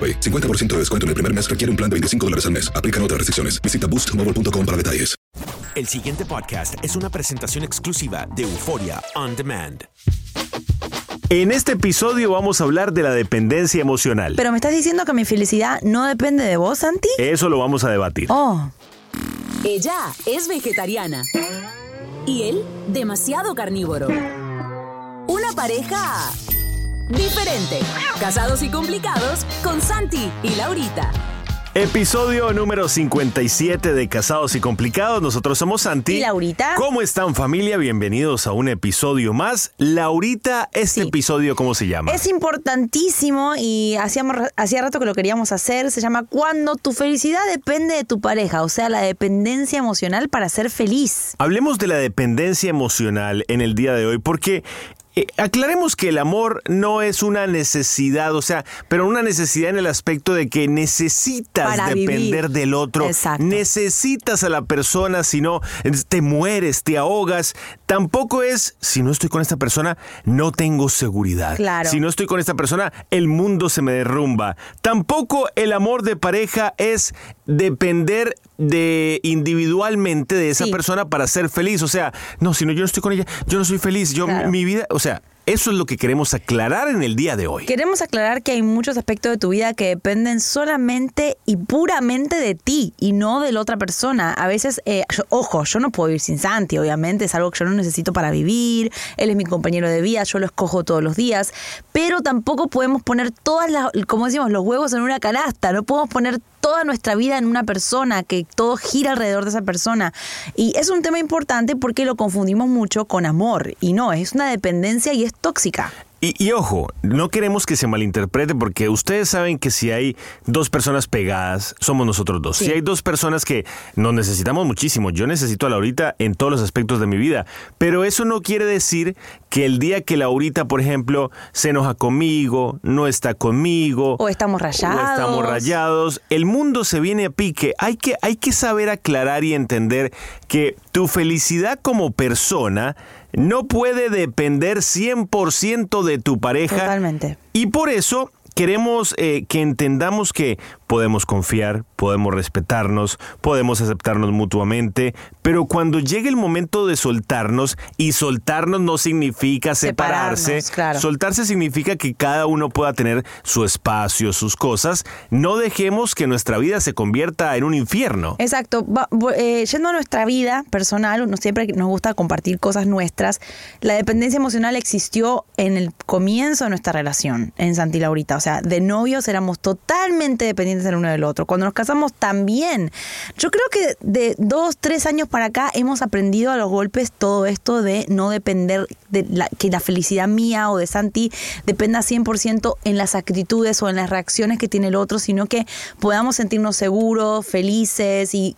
AroPay. 50% de descuento en el primer mes requiere un plan de 25 dólares al mes. Aplican otras restricciones. Visita boostmobile.com para detalles. El siguiente podcast es una presentación exclusiva de Euforia On Demand. En este episodio vamos a hablar de la dependencia emocional. Pero me estás diciendo que mi felicidad no depende de vos, Santi. Eso lo vamos a debatir. Oh, Ella es vegetariana y él demasiado carnívoro. Una pareja diferente. Casados y complicados con Santi y Laurita. Episodio número 57 de Casados y Complicados. Nosotros somos Santi. ¿Y Laurita? ¿Cómo están familia? Bienvenidos a un episodio más. Laurita, este Sí. episodio, ¿cómo se llama? es importantísimo y hacíamos, hacía rato que lo queríamos hacer. Se llama Cuando tu felicidad depende de tu pareja, o sea, la dependencia emocional para ser feliz. Hablemos de la dependencia emocional en el día de hoy porque... eh, aclaremos que el amor no es una necesidad, o sea, pero una necesidad en el aspecto de que necesitas Para depender vivir. del otro, Exacto. necesitas a la persona, si no, te mueres, te ahogas. Tampoco es, si no estoy con esta persona, no tengo seguridad. Claro. Si no estoy con esta persona, el mundo se me derrumba. Tampoco el amor de pareja es depender de individualmente de esa Sí. persona para ser feliz. O sea, no, si no, yo no estoy con ella, yo no soy feliz. Yo, Claro. mi vida, o sea, eso es lo que queremos aclarar en el día de hoy. Queremos aclarar que hay muchos aspectos de tu vida que dependen solamente y puramente de ti y no de la otra persona. A veces, eh, ojo, yo no puedo vivir sin Santi, obviamente, es algo que yo no necesito para vivir, él es mi compañero de vida, yo lo escojo todos los días, pero tampoco podemos poner todas las, como decimos, los huevos en una canasta, no podemos poner toda nuestra vida en una persona, que todo gira alrededor de esa persona. Y es un tema importante porque lo confundimos mucho con amor y no, es una dependencia y es tóxica. Y, y ojo, no queremos que se malinterprete porque ustedes saben que si hay dos personas pegadas, somos nosotros dos. Sí. Si hay dos personas que nos necesitamos muchísimo, yo necesito a Laurita en todos los aspectos de mi vida, pero eso no quiere decir que el día que Laurita, por ejemplo, se enoja conmigo, no está conmigo, O estamos rayados. o estamos rayados, el mundo se viene a pique. Hay que, hay que saber aclarar y entender que tu felicidad como persona no puede depender 100% de tu pareja. Totalmente. Y por eso queremos eh, que entendamos que podemos confiar, podemos respetarnos, podemos aceptarnos mutuamente, pero cuando llegue el momento de soltarnos, y soltarnos no significa separarse, claro. soltarse significa que cada uno pueda tener su espacio, sus cosas, no dejemos que nuestra vida se convierta en un infierno. Exacto. Va- eh, yendo a nuestra vida personal, no siempre nos gusta compartir cosas nuestras. La dependencia emocional existió en el comienzo de nuestra relación, en Santi Laurita. O sea, de novios éramos totalmente dependientes dependientes el uno del otro. Cuando nos casamos también. Yo creo que de dos, tres años para acá hemos aprendido a los golpes todo esto de no depender de la, que la felicidad mía o de Santi dependa 100% en las actitudes o en las reacciones que tiene el otro, sino que podamos sentirnos seguros, felices y,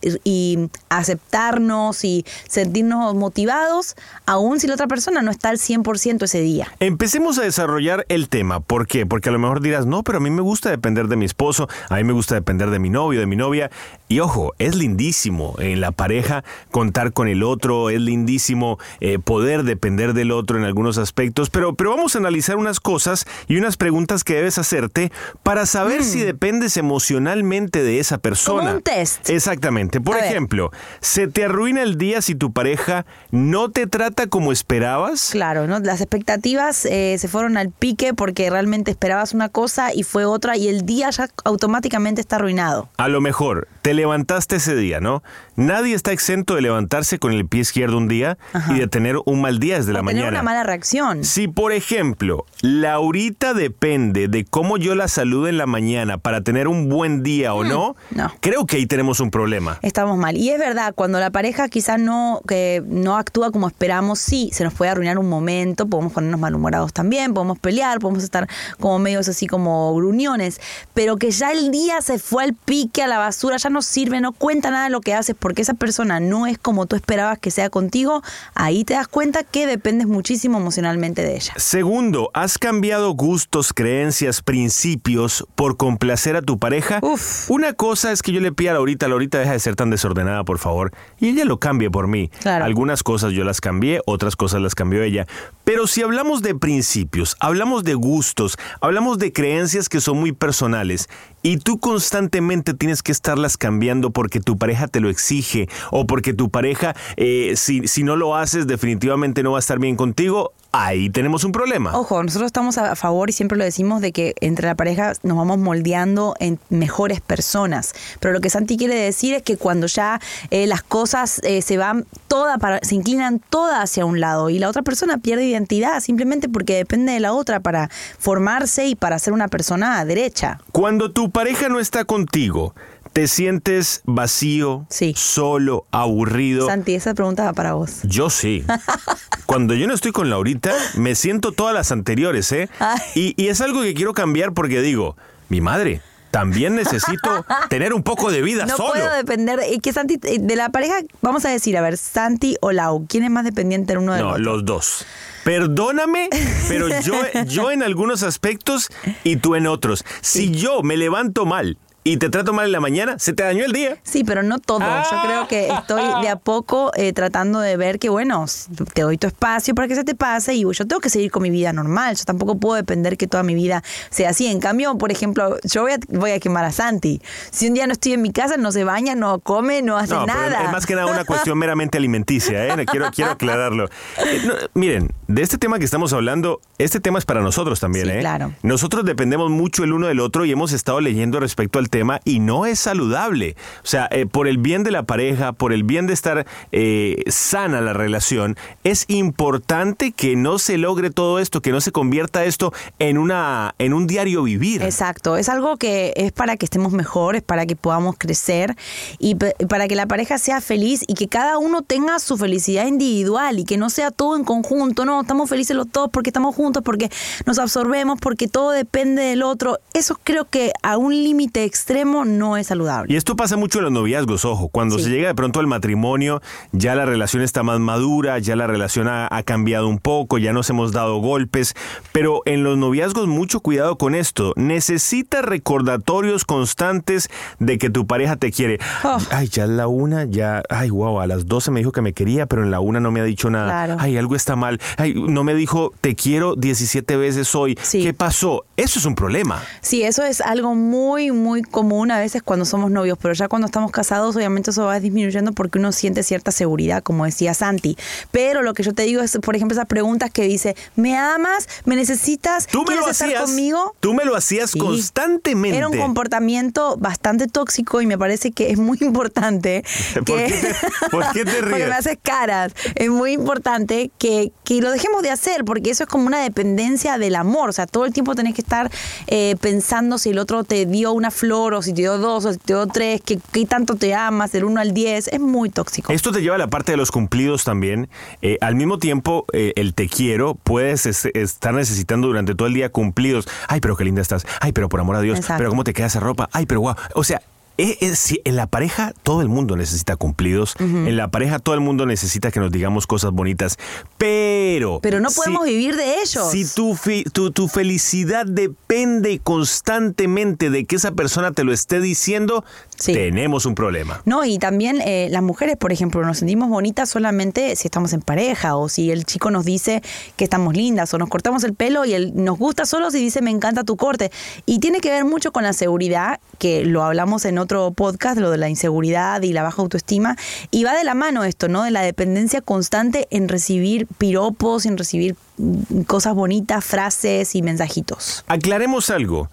aceptarnos y sentirnos motivados, aun si la otra persona no está al 100% ese día. Empecemos a desarrollar el tema. ¿Por qué? Porque a lo mejor dirás, no, pero a mí me gusta depender de mi esposo, a mí me gusta depender de mi novio, de mi novia. Y ojo, es lindísimo en la pareja contar con el otro, es lindísimo eh, poder depender del otro en algunos aspectos, pero, pero vamos a analizar unas cosas y unas preguntas que debes hacerte para saber si dependes emocionalmente de esa persona. Como un test. Exactamente. Por A ver. ejemplo, ¿se te arruina el día si tu pareja no te trata como esperabas? Claro, ¿no? Las expectativas eh, se fueron al pique porque realmente esperabas una cosa y fue otra y el día ya automáticamente está arruinado. A lo mejor te levantaste ese día, ¿no? Nadie está exento de levantarse con el pie izquierdo un día Ajá. y de tener un mal día desde la O tener mañana. una mala reacción. Si, por ejemplo, Laurita depende de cómo yo la salude en la mañana para tener un buen día o no, Mm, no. creo que ahí tenemos un problema. Estamos mal. Y es verdad, cuando la pareja quizás no, que no actúa como esperamos, sí, se nos puede arruinar un momento, podemos ponernos malhumorados también, podemos pelear, podemos estar como medios así como gruñones, pero que ya el día se fue al pique, a la basura, ya no sirve, no cuenta nada lo que haces porque esa persona no es como tú esperabas que sea contigo, ahí te das cuenta que dependes muchísimo emocionalmente de ella. Segundo, ¿has cambiado gustos, creencias, principios por complacer a tu pareja? Uf. Una cosa es que yo le pida a Laurita, Laurita deja de ser tan desordenada, por favor, y ella lo cambie por mí. Claro. Algunas cosas yo las cambié, otras cosas las cambió ella. Pero si hablamos de principios, hablamos de gustos, hablamos de creencias que son muy personales, y tú constantemente tienes que estarlas cambiando porque tu pareja te lo exige, o porque tu pareja, eh, si, si no lo haces, definitivamente no va a estar bien contigo, ahí tenemos un problema. Ojo, nosotros estamos a favor y siempre lo decimos de que entre la pareja nos vamos moldeando en mejores personas. Pero lo que Santi quiere decir es que cuando ya eh, las cosas eh, se van todas para, se inclinan todas hacia un lado y la otra persona pierde identidad simplemente porque depende de la otra para formarse y para ser una persona derecha. Cuando tu pareja no está contigo, ¿te sientes vacío, Sí. solo, aburrido? Santi, esa pregunta va para vos. Yo sí. Cuando yo no estoy con Laurita, me siento todas las anteriores, ¿eh? Y, y es algo que quiero cambiar porque digo, mi madre, también necesito tener un poco de vida No solo. puedo depender, eh, que Santi, de la pareja, vamos a decir, a ver, Santi o Lau, ¿quién es más dependiente el uno del No, otro? los dos. Perdóname, pero yo, yo en algunos aspectos y tú en otros. Si yo me levanto mal y te trato mal en la mañana, se te dañó el día. Sí, pero no todo. Yo creo que estoy de a poco eh, tratando de ver que, bueno, te doy tu espacio para que se te pase y yo tengo que seguir con mi vida normal. Yo tampoco puedo depender que toda mi vida sea así. En cambio, por ejemplo, yo voy a, voy a quemar a Santi. Si un día no estoy en mi casa, no se baña, no come, no hace No, nada. es más que nada una cuestión meramente alimenticia, ¿eh? Quiero, quiero aclararlo. Eh, no, miren, de este tema que estamos hablando, este tema es para nosotros también, Sí, ¿eh? claro. Nosotros dependemos mucho el uno del otro y hemos estado leyendo respecto al tema y no es saludable. O sea, eh, por el bien de la pareja, por el bien de estar eh, sana la relación, es importante que no se logre todo esto, que no se convierta esto en, una, en un diario vivir. Exacto, es algo que es para que estemos mejores, para que podamos crecer y para que la pareja sea feliz y que cada uno tenga su felicidad individual y que no sea todo en conjunto, no, estamos felices los dos porque estamos juntos, porque nos absorbemos, porque todo depende del otro. Eso creo que a un límite extremo no es saludable. Y esto pasa mucho en los noviazgos, ojo. Cuando Sí. se llega de pronto al matrimonio, ya la relación está más madura, ya la relación ha, ha cambiado un poco, ya nos hemos dado golpes. Pero en los noviazgos, mucho cuidado con esto. Necesitas recordatorios constantes de que tu pareja te quiere. Oh. Ay, ya es la una, ya. Ay, wow, a las 12 me dijo que me quería, pero en la una no me ha dicho nada. Claro. Ay, algo está mal. Ay, no me dijo te quiero 17 veces hoy. Sí. ¿Qué pasó? Eso es un problema. Sí, eso es algo muy, muy común a veces cuando somos novios, pero ya cuando estamos casados, obviamente eso va disminuyendo porque uno siente cierta seguridad, como decía Santi. Pero lo que yo te digo es, por ejemplo, esas preguntas que dice, ¿me amas? ¿Me necesitas? Tú me ¿Quieres lo estar hacías. conmigo? Tú me lo hacías Sí. constantemente. Era un comportamiento bastante tóxico y me parece que es muy importante. ¿Por que- qué te- por qué te Porque ríes? me haces caras. Es muy importante que, que lo dejes dejemos de hacer, porque eso es como una dependencia del amor. O sea, todo el tiempo tenés que estar eh, pensando si el otro te dio una flor, o si te dio dos, o si te dio tres, qué, qué tanto te amas, del 1 al 10. Es muy tóxico. Esto te lleva a la parte de los cumplidos también. Eh, al mismo tiempo, eh, el te quiero puedes es- estar necesitando durante todo el día cumplidos. Ay, pero qué linda estás. Ay, pero por amor a Dios. Exacto. Pero cómo te queda esa ropa. Ay, pero guau. O sea. Eh, eh, en la pareja todo el mundo necesita cumplidos, en la pareja todo el mundo necesita que nos digamos cosas bonitas, pero... Pero no si- podemos vivir de ellos. Si tu, fi- tu, tu felicidad depende constantemente de que esa persona te lo esté diciendo, Sí. tenemos un problema. No, y también eh, las mujeres, por ejemplo, nos sentimos bonitas solamente si estamos en pareja o si el chico nos dice que estamos lindas o nos cortamos el pelo y él nos gusta solo si dice me encanta tu corte. Y tiene que ver mucho con la seguridad, que lo hablamos en otro podcast, lo de la inseguridad y la baja autoestima. Y va de la mano esto, ¿no? De la dependencia constante en recibir piropos, en recibir mm, cosas bonitas, frases y mensajitos. Aclaremos algo.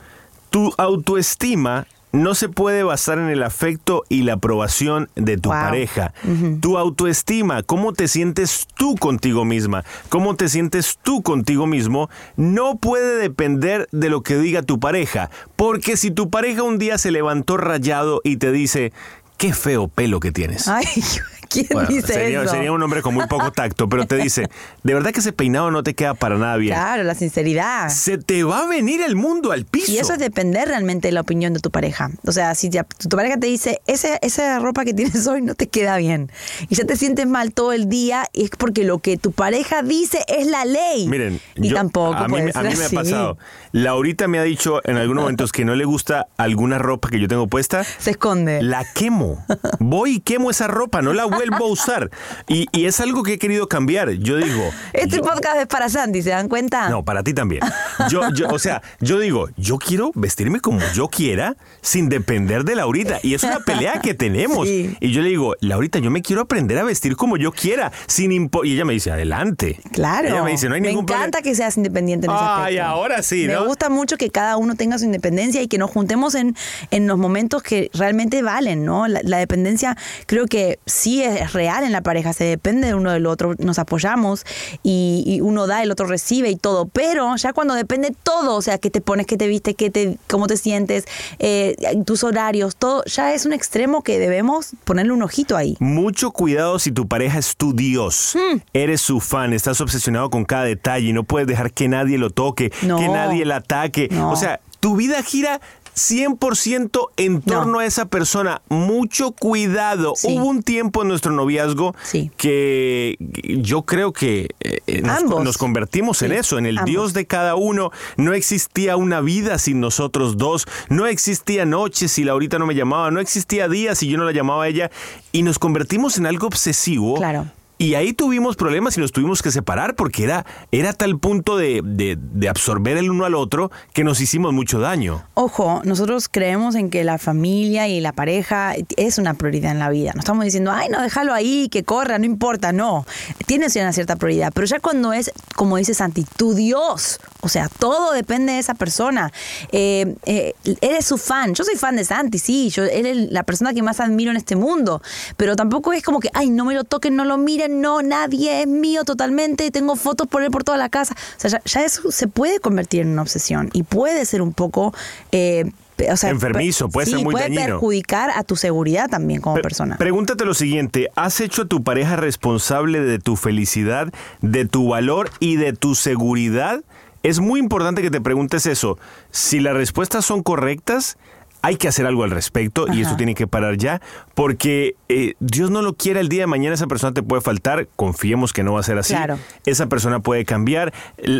Tu autoestima no se puede basar en el afecto y la aprobación de tu Wow. pareja. Tu autoestima, cómo te sientes tú contigo misma, cómo te sientes tú contigo mismo, no puede depender de lo que diga tu pareja. Porque si tu pareja un día se levantó rayado y te dice, qué feo pelo que tienes. Ay, ¿quién Bueno, dice sería, eso? sería un hombre con muy poco tacto, pero te dice, de verdad que ese peinado no te queda para nada bien. Claro, la sinceridad. Se te va a venir el mundo al piso. Y eso es depender realmente de la opinión de tu pareja. O sea, si ya- tu pareja te dice, Ese, esa ropa que tienes hoy no te queda bien, y ya te sientes mal todo el día, es porque lo que tu pareja dice es la ley. Miren, y yo- tampoco a mí, puede me- a ser mí me ha pasado. Laurita me ha dicho en algunos momentos que no le gusta alguna ropa que yo tengo puesta. Se esconde. La quemo. Voy y quemo esa ropa, no la vuelvo a usar. Y, y es algo que he querido cambiar. Yo digo. Este yo- podcast es para Sandy, ¿se dan cuenta? No, para ti también. Yo, yo, o sea, yo digo, yo quiero vestirme como yo quiera sin depender de Laurita. Y es una pelea que tenemos. Sí. Y yo le digo, Laurita, yo me quiero aprender a vestir como yo quiera, sin impo Y ella me dice, adelante. Claro. Ella me dice, no hay ningún Me encanta problema. que seas independiente en ese Ay, aspecto. ahora sí, Me ¿no? gusta mucho que cada uno tenga su independencia y que nos juntemos en, en los momentos que realmente valen, ¿no? La, la dependencia creo que sí es real en la pareja, se depende de uno del otro, nos apoyamos y, y uno da, el otro recibe y todo, pero ya cuando depende todo, o sea, qué te pones, qué te viste, qué te, cómo te sientes, eh, tus horarios, todo, ya es un extremo que debemos ponerle un ojito ahí. Mucho cuidado si tu pareja es tu Dios. Hmm. Eres su fan, estás obsesionado con cada detalle y no puedes dejar que nadie lo toque, No. que nadie la ataque. No. O sea, tu vida gira 100% en torno No. a esa persona. Mucho cuidado. Sí. Hubo un tiempo en nuestro noviazgo Sí. que yo creo que eh, nos, convertimos en eso, en el ambos. Dios de cada uno. No existía una vida sin nosotros dos. No existía noches si Laurita no me llamaba. No existía días si yo no la llamaba a ella. Y nos convertimos en algo obsesivo. Claro. Y ahí tuvimos problemas y nos tuvimos que separar porque era, era tal punto de, de- absorber el uno al otro que nos hicimos mucho daño. Ojo, nosotros creemos en que la familia y la pareja es una prioridad en la vida. No estamos diciendo, ay, no, déjalo ahí, que corra, no importa. No, tiene una cierta prioridad. Pero ya cuando es, como dice Santi, tu Dios, o sea, todo depende de esa persona. Eh, eh, eres su fan. Yo soy fan de Santi, sí. Yo, él es la persona que más admiro en este mundo. Pero tampoco es como que, ay, no me lo toquen, no lo miren, no, nadie es mío totalmente. Tengo fotos por él por toda la casa. O sea, ya, ya eso se puede convertir en una obsesión y puede ser un poco. eh, o sea, Enfermizo, puede sí, ser muy puede dañino. perjudicar a tu seguridad también como persona. Pregúntate lo siguiente, ¿has hecho a tu pareja responsable de tu felicidad, de tu valor y de tu seguridad? Es muy importante que te preguntes eso. Si las respuestas son correctas, hay que hacer algo al respecto y esto tiene que parar ya, porque eh, Dios no lo quiera el día de mañana, esa persona te puede faltar, confiemos que no va a ser así. Claro. Esa persona puede cambiar.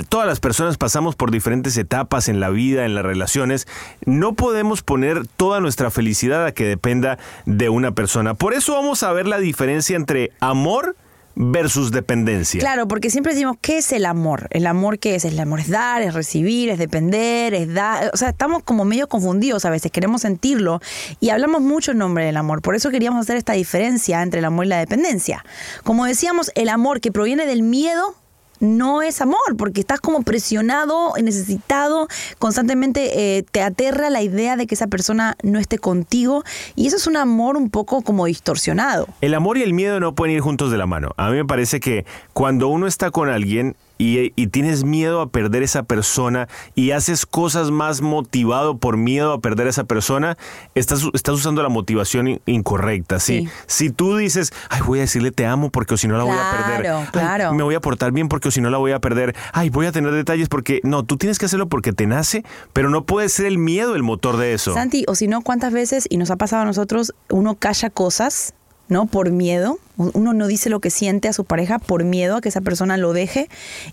Todas las personas pasamos por diferentes etapas en la vida, en las relaciones. No podemos poner toda nuestra felicidad a que dependa de una persona. Por eso vamos a ver la diferencia entre amor versus dependencia. Claro, porque siempre decimos, ¿qué es el amor? ¿El amor qué es? El amor es dar, es recibir, es depender, es dar. O sea, estamos como medio confundidos a veces, queremos sentirlo y hablamos mucho en nombre del amor. Por eso queríamos hacer esta diferencia entre el amor y la dependencia. Como decíamos, el amor que proviene del miedo no es amor, porque estás como presionado, necesitado, constantemente eh, te aterra la idea de que esa persona no esté contigo y eso es un amor un poco como distorsionado. El amor y el miedo no pueden ir juntos de la mano. A mí me parece que cuando uno está con alguien, y, y tienes miedo a perder esa persona y haces cosas más motivado por miedo a perder a esa persona, estás, estás usando la motivación in- incorrecta. ¿sí? Sí. Si tú dices, ay, voy a decirle te amo porque o si no la voy a perder. Claro, Ay, claro. me voy a portar bien porque o si no la voy a perder. Ay, voy a tener detalles porque no, tú tienes que hacerlo porque te nace, pero no puede ser el miedo el motor de eso. Santi, o si no, ¿cuántas veces, y nos ha pasado a nosotros, uno calla cosas, ¿no? Por miedo. Uno no dice lo que siente a su pareja por miedo a que esa persona lo deje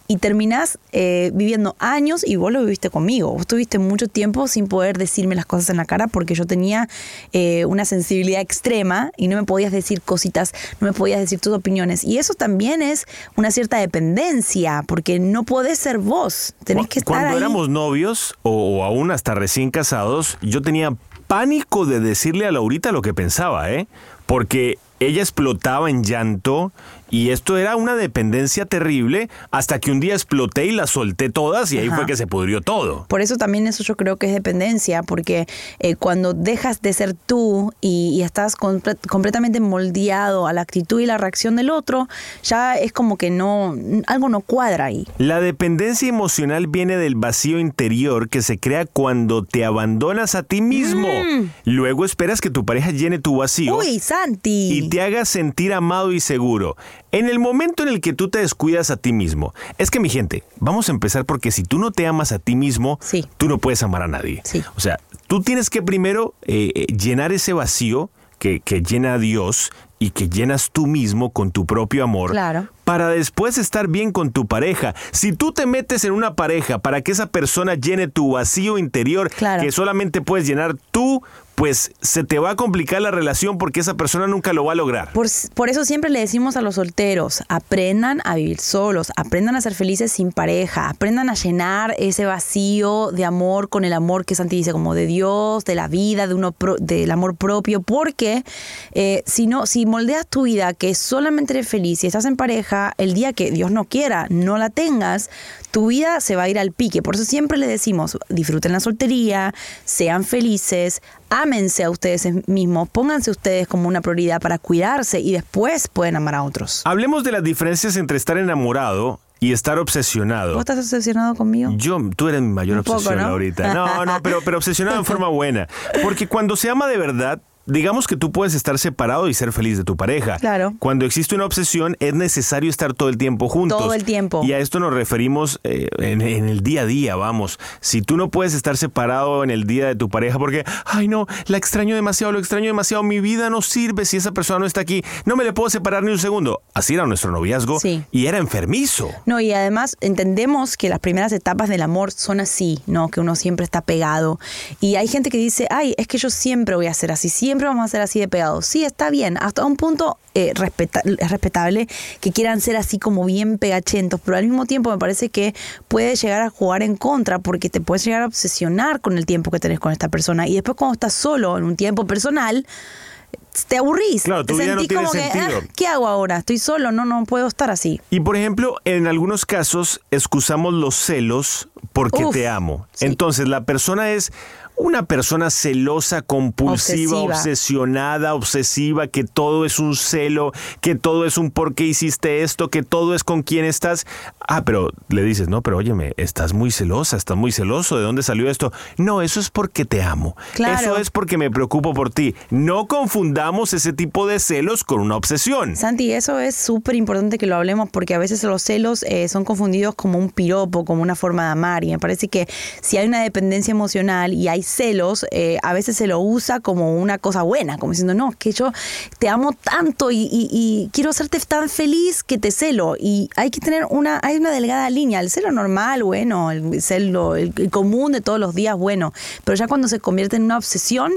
y terminás eh, viviendo años y vos lo viviste conmigo. Vos tuviste mucho tiempo sin poder decirme las cosas en la cara porque yo tenía eh, una sensibilidad extrema y no me podías decir cositas, no me podías decir tus opiniones. Y eso también es una cierta dependencia porque no podés ser vos. Tenés que estar Cuando ahí. éramos novios o, o aún hasta recién casados, yo tenía pánico de decirle a Laurita lo que pensaba, ¿eh? Porque ella explotaba en llanto y esto era una dependencia terrible hasta que un día exploté y las solté todas y ahí Ajá. fue que se pudrió todo. Por eso también eso yo creo que es dependencia, porque eh, cuando dejas de ser tú y, y estás comple- completamente moldeado a la actitud y la reacción del otro, ya es como que no, algo no cuadra ahí. La dependencia emocional viene del vacío interior que se crea cuando te abandonas a ti mismo. Luego esperas que tu pareja llene tu vacío. Mm. Uy, Santi. y te haga sentir amado y seguro. En el momento en el que tú te descuidas a ti mismo, es que mi gente, vamos a empezar porque si tú no te amas a ti mismo, Sí. tú no puedes amar a nadie. Sí. O sea, tú tienes que primero eh, eh, llenar ese vacío que, que llena a Dios y que llenas tú mismo con tu propio amor. Claro. Para después estar bien con tu pareja. Si tú te metes en una pareja para que esa persona llene tu vacío interior Claro. que solamente puedes llenar tú, pues se te va a complicar la relación porque esa persona nunca lo va a lograr. Por, por eso siempre le decimos a los solteros, aprendan a vivir solos, aprendan a ser felices sin pareja, aprendan a llenar ese vacío de amor con el amor que Santi dice, como de Dios, de la vida, de uno pro- del amor propio, porque eh, si no, si moldeas tu vida que solamente eres feliz y estás en pareja, el día que Dios no quiera, no la tengas, tu vida se va a ir al pique. Por eso siempre le decimos, disfruten la soltería, sean felices, ámense a ustedes mismos, pónganse ustedes como una prioridad para cuidarse y después pueden amar a otros. Hablemos de las diferencias entre estar enamorado y estar obsesionado. ¿Vos estás obsesionado conmigo? Yo, tú eres mi mayor Un poco, obsesión ¿no? ahorita. No, no, pero, pero obsesionado en forma buena. Porque cuando se ama de verdad, digamos que tú puedes estar separado y ser feliz de tu pareja. Claro. Cuando existe una obsesión, es necesario estar todo el tiempo juntos. Todo el tiempo. Y a esto nos referimos eh, en, en el día a día, vamos. Si tú no puedes estar separado en el día de tu pareja porque, ay no, la extraño demasiado, lo extraño demasiado, mi vida no sirve si esa persona no está aquí, no me le puedo separar ni un segundo. Así era nuestro noviazgo Sí. y era enfermizo. No, y además entendemos que las primeras etapas del amor son así, ¿no? Que uno siempre está pegado. Y hay gente que dice, ay, es que yo siempre voy a ser así, siempre vamos a ser así de pegados. Sí, está bien, hasta un punto eh, respeta- es respetable que quieran ser así como bien pegachentos, pero al mismo tiempo me parece que puede llegar a jugar en contra porque te puedes llegar a obsesionar con el tiempo que tenés con esta persona. Y después cuando estás solo en un tiempo personal, te aburrís. Claro, tu Te vida no sentís tiene como que, sentido. "Ah, ¿qué hago ahora? Estoy solo, no, no puedo estar así. Y por ejemplo, en algunos casos excusamos los celos porque Uf, te amo. sí. Entonces la persona es una persona celosa, compulsiva, Obsesiva. obsesionada, obsesiva, que todo es un celo, que todo es un por qué hiciste esto, que todo es con quién estás. Ah, pero le dices, no, pero óyeme, estás muy celosa, estás muy celoso, ¿de dónde salió esto? No, eso es porque te amo. Claro. Eso es porque me preocupo por ti. No confundamos ese tipo de celos con una obsesión. Santi, eso es súper importante que lo hablemos porque a veces los celos eh, son confundidos como un piropo, como una forma de amar y me parece que si hay una dependencia emocional y hay celos, eh, a veces se lo usa como una cosa buena, como diciendo, no, es que yo te amo tanto y, y- y quiero hacerte tan feliz que te celo y hay que tener una, hay una delgada línea, el celo normal, bueno, el celo el- el común de todos los días, bueno, pero ya cuando se convierte en una obsesión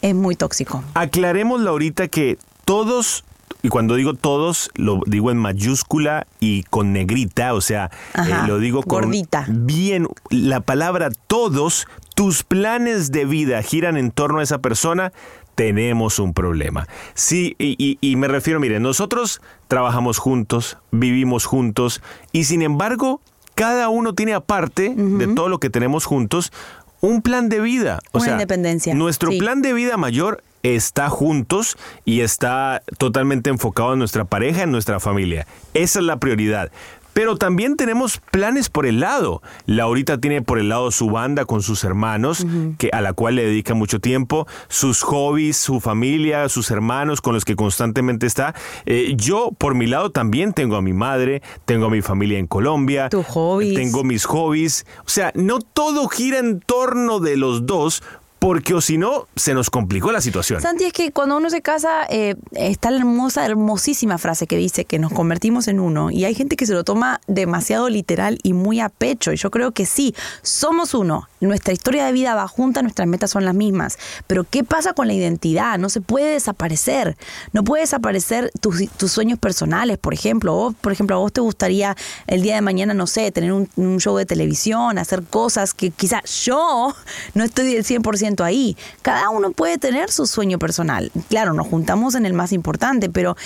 es muy tóxico. Aclaremos, Laurita, que todos, y cuando digo todos, lo digo en mayúscula y con negrita, o sea, Ajá, eh, lo digo con gordita. bien, la palabra todos, tus planes de vida giran en torno a esa persona, tenemos un problema. Sí, y, y- y me refiero, mire, nosotros trabajamos juntos, vivimos juntos, y sin embargo, cada uno tiene aparte de todo lo que tenemos juntos, un plan de vida. O Una sea, independencia, Nuestro sí. plan de vida mayor está juntos y está totalmente enfocado en nuestra pareja, en nuestra familia. Esa es la prioridad. Pero también tenemos planes por el lado. Laurita tiene por el lado su banda con sus hermanos, que, a la cual le dedica mucho tiempo, sus hobbies, su familia, sus hermanos con los que constantemente está. Eh, yo, por mi lado, también tengo a mi madre, tengo a mi familia en Colombia. Tus hobbies. Tengo mis hobbies. O sea, no todo gira en torno de los dos, porque o si no, se nos complicó la situación. Santi, es que cuando uno se casa, eh, está la hermosa, hermosísima frase que dice que nos convertimos en uno. Y hay gente que se lo toma demasiado literal y muy a pecho. Y yo creo que sí, somos uno. Nuestra historia de vida va junta, nuestras metas son las mismas. Pero ¿qué pasa con la identidad? No se puede desaparecer. No puede desaparecer tus, tus sueños personales, por ejemplo. Vos, por ejemplo, a vos te gustaría el día de mañana, no sé, tener un, un show de televisión, hacer cosas que quizás yo no estoy del 100% ahí. Cada uno puede tener su sueño personal. Claro, nos juntamos en el más importante, pero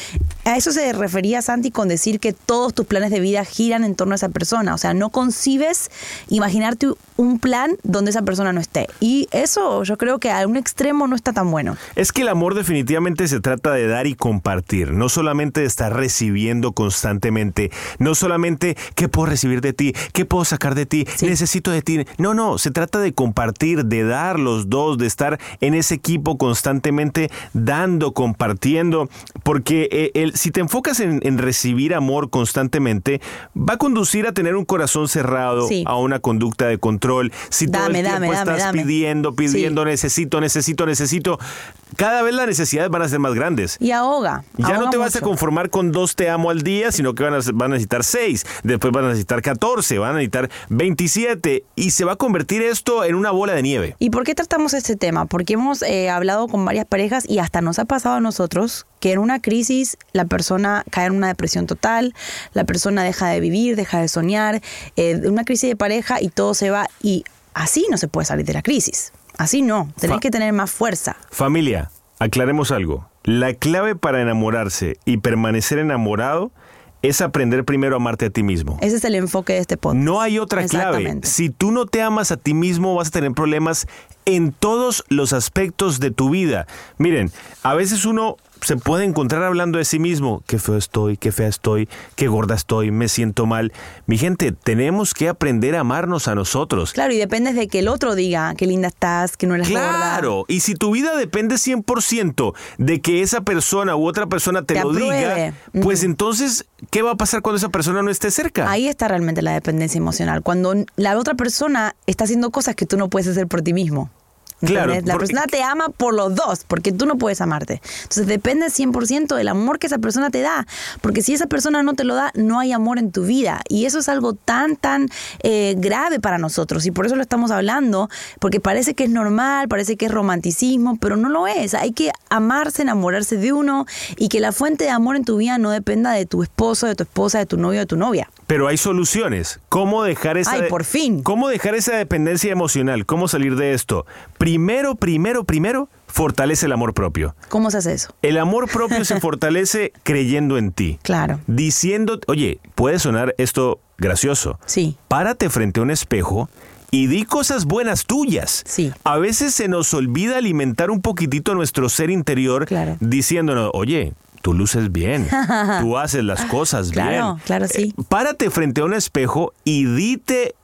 a eso se refería Santi con decir que todos tus planes de vida giran en torno a esa persona. O sea, no concibes imaginarte un plan donde esa persona no esté. Y eso yo creo que a un extremo no está tan bueno. Es que el amor definitivamente se trata de dar y compartir, no solamente de estar recibiendo constantemente, no solamente qué puedo recibir de ti, qué puedo sacar de ti, necesito de ti. No, no, se trata de compartir, de dar los dos, de estar en ese equipo constantemente dando, compartiendo, porque eh, el, si te enfocas en, en, recibir amor constantemente, va a conducir a tener un corazón cerrado, Sí. a una conducta de control. Si todo Dame, el tiempo dame, estás dame. pidiendo, pidiendo, necesito, necesito, necesito, cada vez las necesidades van a ser más grandes. Y ahoga. Ya no te vas a conformar con dos te amo al día, sino que van a, van a necesitar seis, después van a necesitar 14, van a necesitar 27 y se va a convertir esto en una bola de nieve. ¿Y por qué tratamos este tema? Porque hemos eh, hablado con varias parejas y hasta nos ha pasado a nosotros que en una crisis la persona cae en una depresión total, la persona deja de vivir, deja de soñar, eh, una crisis de pareja y todo se va y así no se puede salir de la crisis. Así no, tenés Fa- que tener más fuerza. Familia, aclaremos algo. La clave para enamorarse y permanecer enamorado es aprender primero a amarte a ti mismo. Ese es el enfoque de este podcast. No hay otra clave. Si tú no te amas a ti mismo, vas a tener problemas en todos los aspectos de tu vida. Miren, a veces uno se puede encontrar hablando de sí mismo, qué feo estoy, qué fea estoy, qué gorda estoy, me siento mal. Mi gente, tenemos que aprender a amarnos a nosotros. Claro, y depende de que el otro diga qué linda estás, que no eres gorda. Claro, y si tu vida depende 100% de que esa persona u otra persona te, Te lo apruebe. diga, pues entonces, ¿qué va a pasar cuando esa persona no esté cerca? Ahí está realmente la dependencia emocional. Cuando la otra persona está haciendo cosas que tú no puedes hacer por ti mismo. Claro. La persona te ama por los dos, porque tú no puedes amarte. Entonces depende 100% del amor que esa persona te da. Porque si esa persona no te lo da, no hay amor en tu vida. Y eso es algo tan, tan eh, grave para nosotros. Y por eso lo estamos hablando, porque parece que es normal, parece que es romanticismo, pero no lo es. Hay que amarse, enamorarse de uno y que la fuente de amor en tu vida no dependa de tu esposo, de tu esposa, de tu novio, de tu novia. Pero hay soluciones. ¿Cómo dejar esa Ay, por fin. ¿Cómo dejar esa dependencia emocional? ¿Cómo salir de esto? Primero, primero, primero, fortalece el amor propio. ¿Cómo se hace eso? El amor propio se fortalece creyendo en ti. Claro. Diciendo, oye, puede sonar esto gracioso. Sí. Párate frente a un espejo y di cosas buenas tuyas. Sí. A veces se nos olvida alimentar un poquitito nuestro ser interior Claro. diciéndonos, oye, tú luces bien, tú haces las cosas Claro, bien. claro, sí. Eh, párate frente a un espejo y dite,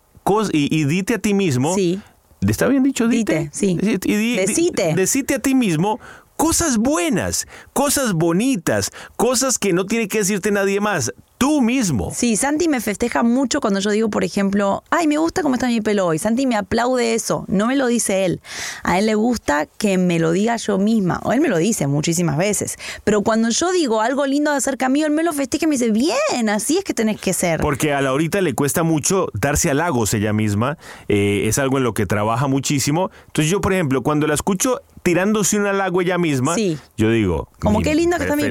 y, y dite a ti mismo. Sí. ¿Está bien dicho? Dite. Dite, sí. Y di- Decite. decite a ti mismo cosas buenas, cosas bonitas, cosas que no tiene que decirte nadie más. Tú mismo. Sí, Santi me festeja mucho cuando yo digo, por ejemplo, ay, me gusta cómo está mi pelo hoy. Santi me aplaude eso. No me lo dice él. A él le gusta que me lo diga yo misma. O él me lo dice muchísimas veces. Pero cuando yo digo algo lindo acerca mío, él me lo festeja y me dice, bien, así es que tenés que ser. Porque a Laurita le cuesta mucho darse halagos ella misma. eh, es algo en lo que trabaja muchísimo. Entonces yo, por ejemplo, cuando la escucho tirándose un halago ella misma, Sí. yo digo, Como "Mi- qué lindo que está mi Qué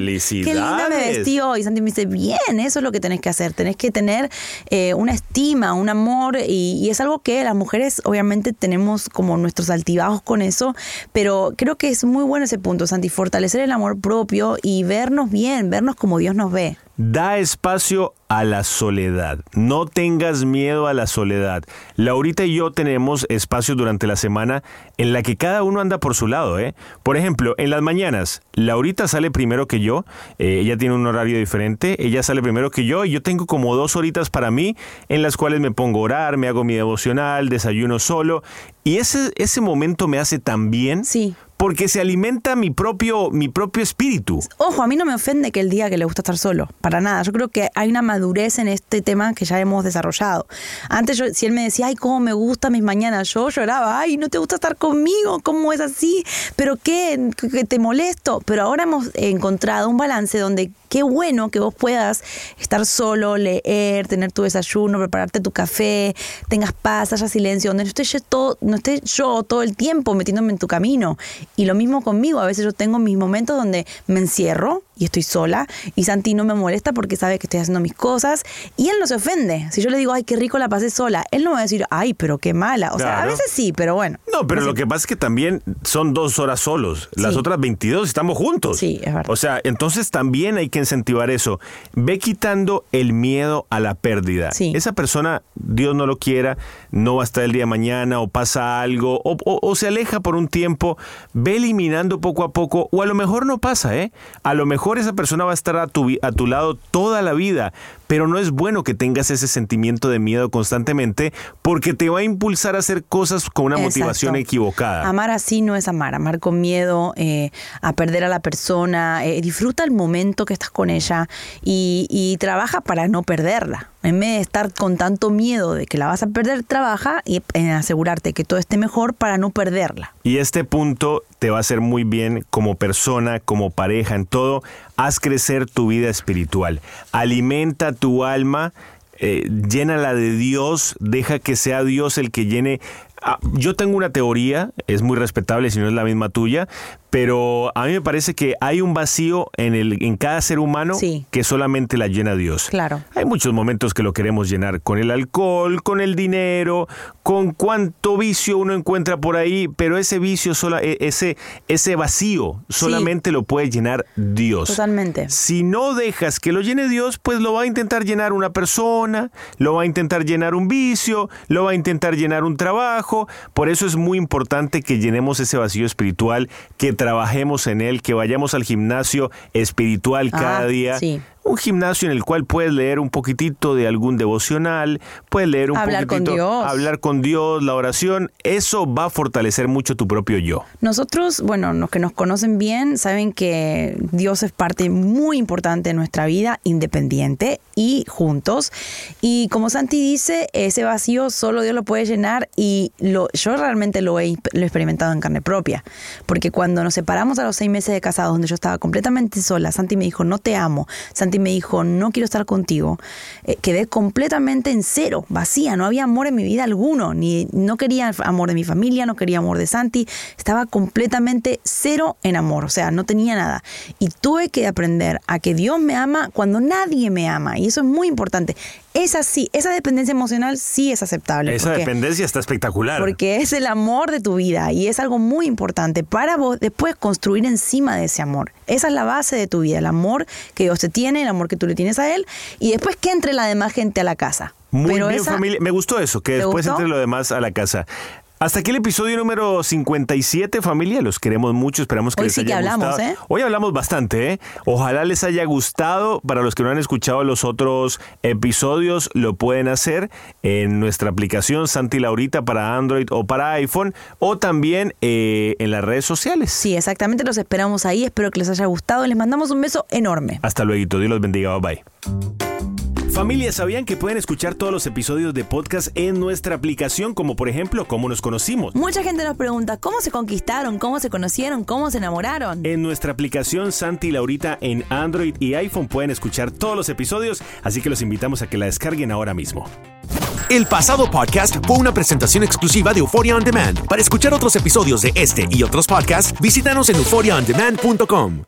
linda me vestí hoy. Santi me dice, bien, eso es lo que tenés que hacer. Tenés que tener eh, una estima, un amor. Y, y es algo que las mujeres, obviamente, tenemos como nuestros altibajos con eso. Pero creo que es muy bueno ese punto, Santi. Fortalecer el amor propio y vernos bien, vernos como Dios nos ve. Da espacio a la soledad. No tengas miedo a la soledad. Laurita y yo tenemos espacios durante la semana en la que cada uno anda por su lado. ¿eh? Por ejemplo, en las mañanas, Laurita sale primero que yo. eh, ella tiene un horario diferente. Ella sale primero que yo y yo tengo como dos horitas para mí en las cuales me pongo a orar, me hago mi devocional, desayuno solo. Y ese, ese momento me hace tan bien. Sí. Porque se alimenta mi propio, mi propio espíritu. Ojo, a mí no me ofende que el día que le gusta estar solo, para nada. Yo creo que hay una madurez en este tema que ya hemos desarrollado. Antes, yo, si él me decía, ay, cómo me gustan mis mañanas, yo lloraba, ay, no te gusta estar conmigo, ¿cómo es así? ¿Pero qué? ¿Que te molesto? Pero ahora hemos encontrado un balance donde qué bueno que vos puedas estar solo, leer, tener tu desayuno, prepararte tu café, tengas paz, haya silencio, donde no esté yo todo, no esté yo todo el tiempo metiéndome en tu camino. Y lo mismo conmigo, a veces yo tengo mis momentos donde me encierro y estoy sola y Santi no me molesta porque sabe que estoy haciendo mis cosas y él no se ofende. Si yo le digo, ay, qué rico la pasé sola, él no va a decir, ay, pero qué mala. O sea, a veces sí, pero bueno. No, pero No lo sé. que pasa es que también son dos horas solos. Las Sí. otras 22 estamos juntos. Sí, es verdad. O sea, entonces también hay que incentivar eso. Ve quitando el miedo a la pérdida. Sí. Esa persona, Dios no lo quiera, no va a estar el día de mañana o pasa algo o, o- o se aleja por un tiempo. Ve eliminando poco a poco o a lo mejor no pasa, ¿eh? A lo mejor esa persona va a estar a tu, vi- a tu lado toda la vida. Pero no es bueno que tengas ese sentimiento de miedo constantemente porque te va a impulsar a hacer cosas con una Exacto. motivación equivocada. Amar así no es amar, amar con miedo, eh, a perder a la persona, eh, disfruta el momento que estás con ella y, y trabaja para no perderla. En vez de estar con tanto miedo de que la vas a perder, trabaja y en asegurarte que todo esté mejor para no perderla. Y este punto te va a hacer muy bien como persona, como pareja, en todo. Haz crecer tu vida espiritual. Alimenta tu alma, eh, llénala de Dios, deja que sea Dios el que llene. Ah, yo tengo una teoría, es muy respetable si no es la misma tuya, pero a mí me parece que hay un vacío en, el, en cada ser humano Sí. que solamente la llena Dios. Claro. Hay muchos momentos que lo queremos llenar con el alcohol, con el dinero, con cuánto vicio uno encuentra por ahí, pero ese vicio, sola, e- ese, ese vacío, solamente lo puede llenar Dios. Totalmente. Si no dejas que lo llene Dios, pues lo va a intentar llenar una persona, lo va a intentar llenar un vicio, lo va a intentar llenar un trabajo. Por eso es muy importante que llenemos ese vacío espiritual, que trabajemos en él, que vayamos al gimnasio espiritual cada Ah, día. sí. Un gimnasio en el cual puedes leer un poquitito de algún devocional, puedes leer un Hablar con poquitito, Dios. hablar con Dios, la oración. Eso va a fortalecer mucho tu propio yo. Nosotros, bueno, los que nos conocen bien saben que Dios es parte muy importante de nuestra vida, independiente y juntos. Y como Santi dice, ese vacío solo Dios lo puede llenar y lo, yo realmente lo he, lo he experimentado en carne propia. Porque cuando nos separamos a los seis meses de casados, donde yo estaba completamente sola, Santi me dijo, no te amo. Santi me dijo, no quiero estar contigo. Eh, quedé completamente en cero, vacía, no había amor en mi vida alguno, ni no quería amor de mi familia, no quería amor de Santi, estaba completamente cero en amor, o sea, no tenía nada. Y tuve que aprender a que Dios me ama cuando nadie me ama, y eso es muy importante. Esa sí, esa dependencia emocional sí es aceptable. Esa porque- dependencia está espectacular. porque es el amor de tu vida y es algo muy importante para vos después construir encima de ese amor. Esa es la base de tu vida, el amor que Dios te tiene, el amor que tú le tienes a Él y después que entre la demás gente a la casa. Muy Pero bien, esa- familia. Me gustó eso, que ¿Te después gustó? entre lo demás a la casa. Hasta aquí el episodio número 57, familia. Los queremos mucho. Esperamos que Hoy les sí que haya hablamos, gustado. ¿eh? Hoy hablamos bastante, ¿eh? Ojalá les haya gustado. Para los que no han escuchado los otros episodios, lo pueden hacer en nuestra aplicación Santi Laurita para Android o para iPhone o también eh, en las redes sociales. Sí, exactamente, los esperamos ahí. Espero que les haya gustado. Les mandamos un beso enorme. Hasta luego. Dios los bendiga. Bye bye. Familia, ¿sabían que pueden escuchar todos los episodios de podcast en nuestra aplicación, como por ejemplo, cómo nos conocimos? Mucha gente nos pregunta cómo se conquistaron, cómo se conocieron, cómo se enamoraron. En nuestra aplicación Santi y Laurita en Android y iPhone pueden escuchar todos los episodios, así que los invitamos a que la descarguen ahora mismo. El pasado podcast fue una presentación exclusiva de Euphoria On Demand. Para escuchar otros episodios de este y otros podcasts, visítanos en euphoriaondemand.com.